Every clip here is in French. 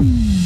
Mm.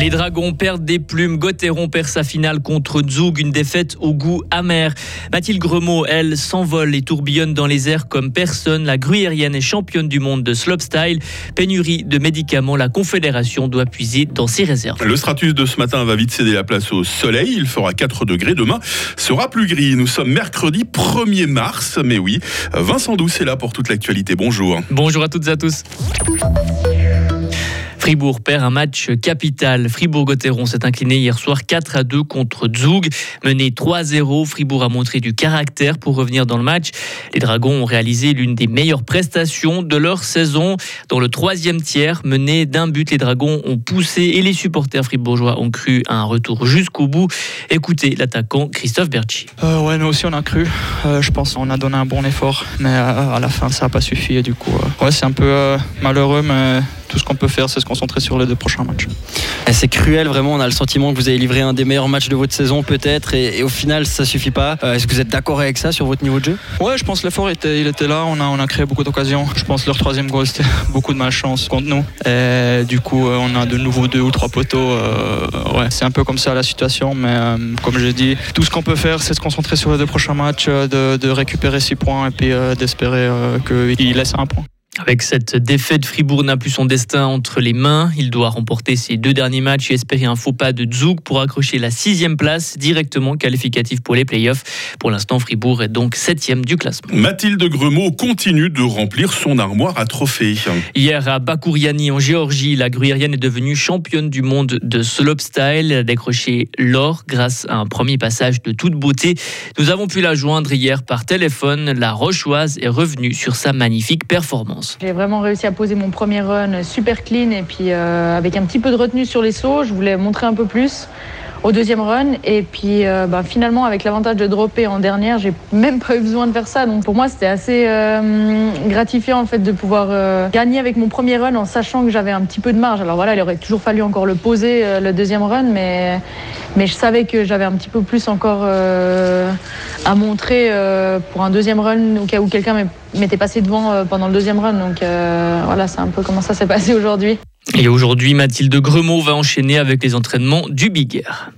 Les Dragons perdent des plumes. Gauthieron perd sa finale contre Zug, une défaite au goût amer. Mathilde Gremaud, elle, s'envole et tourbillonne dans les airs comme personne. La gruyérienne est championne du monde de slopestyle. Pénurie de médicaments, la Confédération doit puiser dans ses réserves. Le stratus de ce matin va vite céder la place au soleil. Il fera 4 degrés. Demain sera plus gris. Nous sommes mercredi 1er mars. Mais oui, Vincent Douce est là pour toute l'actualité. Bonjour. Bonjour à toutes et à tous. Fribourg perd un match capital. Fribourg-Gotteron s'est incliné hier soir 4 à 2 contre Zug. Mené 3-0, Fribourg a montré du caractère pour revenir dans le match. Les Dragons ont réalisé l'une des meilleures prestations de leur saison. Dans le troisième tiers, mené d'un but, les Dragons ont poussé et les supporters fribourgeois ont cru à un retour jusqu'au bout. Écoutez l'attaquant Christophe Berchi. Euh, ouais, nous aussi on a cru. Euh, je pense qu'on a donné un bon effort, mais euh, à la fin ça n'a pas suffi. Et du coup, euh, ouais, c'est un peu malheureux, mais tout ce qu'on peut faire, c'est se concentrer sur les deux prochains matchs. C'est cruel, vraiment. On a le sentiment que vous avez livré un des meilleurs matchs de votre saison, peut-être, et, et au final, ça suffit pas. Euh, Est-ce que vous êtes d'accord avec ça sur votre niveau de jeu? Ouais, je pense que l'effort était, il était là. On a, on a créé beaucoup d'occasions. Je pense que leur troisième goal, c'était beaucoup de malchance contre nous. Et du coup, euh, on a de nouveau deux ou trois poteaux. euh, ouais, c'est un peu comme ça la situation, mais euh, comme j'ai dit, tout ce qu'on peut faire, c'est se concentrer sur les deux prochains matchs, de, de récupérer six points et puis d'espérer qu'ils laissent un point. Avec cette défaite, Fribourg n'a plus son destin entre les mains. Il doit remporter ses deux derniers matchs et espérer un faux pas de Zug pour accrocher la sixième place, directement qualificative pour les playoffs. Pour l'instant, Fribourg est donc septième du classement. Mathilde Gremaud continue de remplir son armoire à trophées. Hier à Bakouriani en Géorgie, la gruyérienne est devenue championne du monde de slopestyle. Elle a décroché l'or grâce à un premier passage de toute beauté. Nous avons pu la joindre hier par téléphone. La Rochoise est revenue sur sa magnifique performance. J'ai vraiment réussi à poser mon premier run super clean et puis euh, avec un petit peu de retenue sur les sauts. Je voulais montrer un peu plus au deuxième run et puis euh, bah, finalement avec l'avantage de dropper en dernière, j'ai même pas eu besoin de faire ça. Donc pour moi c'était assez euh, gratifiant en fait de pouvoir euh, gagner avec mon premier run en sachant que j'avais un petit peu de marge. Alors voilà, il aurait toujours fallu encore le poser euh, le deuxième run, mais mais je savais que j'avais un petit peu plus encore euh, à montrer euh, pour un deuxième run au cas où quelqu'un m'était passé devant euh, pendant le deuxième run. Donc euh, voilà, c'est un peu comment ça s'est passé aujourd'hui. Et aujourd'hui, Mathilde Gremaud va enchaîner avec les entraînements du Big Air.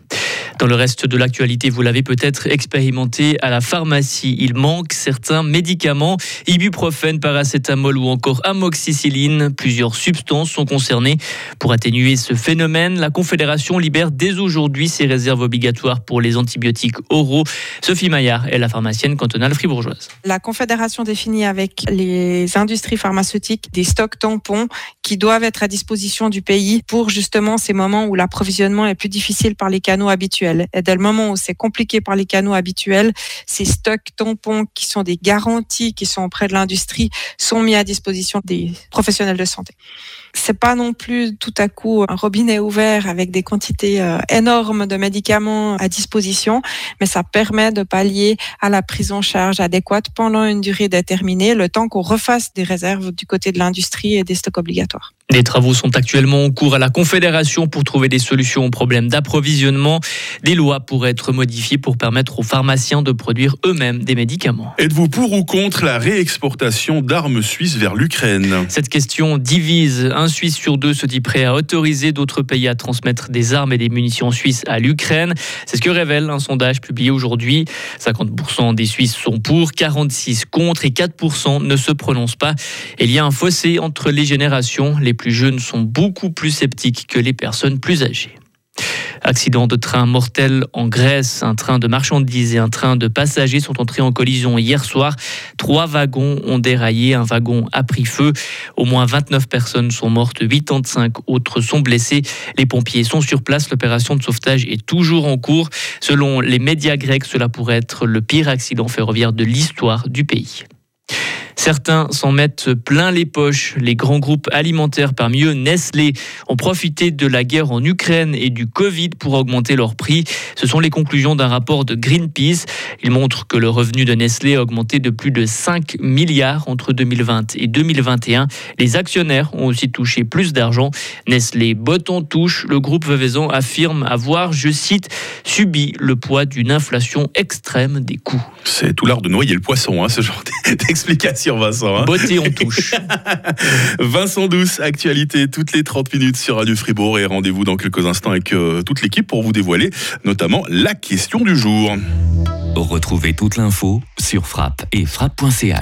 Dans le reste de l'actualité, vous l'avez peut-être expérimenté à la pharmacie. Il manque certains médicaments, ibuprofène, paracétamol ou encore amoxicilline. Plusieurs substances sont concernées. Pour atténuer ce phénomène, la Confédération libère dès aujourd'hui ses réserves obligatoires pour les antibiotiques oraux. Sophie Maillard est la pharmacienne cantonale fribourgeoise. La Confédération définit avec les industries pharmaceutiques des stocks tampons qui doivent être à disposition du pays pour justement ces moments où l'approvisionnement est plus difficile par les canaux habituels. Et dès le moment où c'est compliqué par les canaux habituels, ces stocks tampons qui sont des garanties qui sont auprès de l'industrie sont mis à disposition des professionnels de santé. C'est pas non plus tout à coup un robinet ouvert avec des quantités euh, énormes de médicaments à disposition, mais ça permet de pallier à la prise en charge adéquate pendant une durée déterminée, le temps qu'on refasse des réserves du côté de l'industrie et des stocks obligatoires. Des travaux sont actuellement en cours à la Confédération pour trouver des solutions aux problèmes d'approvisionnement. Des lois pourraient être modifiées pour permettre aux pharmaciens de produire eux-mêmes des médicaments. Êtes-vous pour ou contre la réexportation d'armes suisses vers l'Ukraine? Cette question divise. Un Suisse sur deux se dit prêt à autoriser d'autres pays à transmettre des armes et des munitions suisses à l'Ukraine. C'est ce que révèle un sondage publié aujourd'hui. 50% des Suisses sont pour, 46 contre et 4% ne se prononcent pas. Il y a un fossé entre les générations. Les plus jeunes sont beaucoup plus sceptiques que les personnes plus âgées. Accident de train mortel en Grèce. Un train de marchandises et un train de passagers sont entrés en collision hier soir. Trois wagons ont déraillé. Un wagon a pris feu. Au moins 29 personnes sont mortes. 85 autres sont blessées. Les pompiers sont sur place. L'opération de sauvetage est toujours en cours. Selon les médias grecs, cela pourrait être le pire accident ferroviaire de l'histoire du pays. Certains s'en mettent plein les poches. Les grands groupes alimentaires, parmi eux Nestlé, ont profité de la guerre en Ukraine et du Covid pour augmenter leurs prix. Ce sont les conclusions d'un rapport de Greenpeace. Il montre que le revenu de Nestlé a augmenté de plus de 5 milliards entre 2020 et 2021. Les actionnaires ont aussi touché plus d'argent. Nestlé botte touche. Le groupe Veuvaison affirme avoir, je cite, subi le poids d'une inflation extrême des coûts. C'est tout l'art de noyer le poisson, hein, ce genre d'explication, Vincent. Hein. Beauté en touche. Vincent Douce, actualité toutes les 30 minutes sur Radio Fribourg et rendez-vous dans quelques instants avec euh, toute l'équipe pour vous dévoiler notamment la question du jour. Retrouvez toute l'info sur frappe et frappe.ca.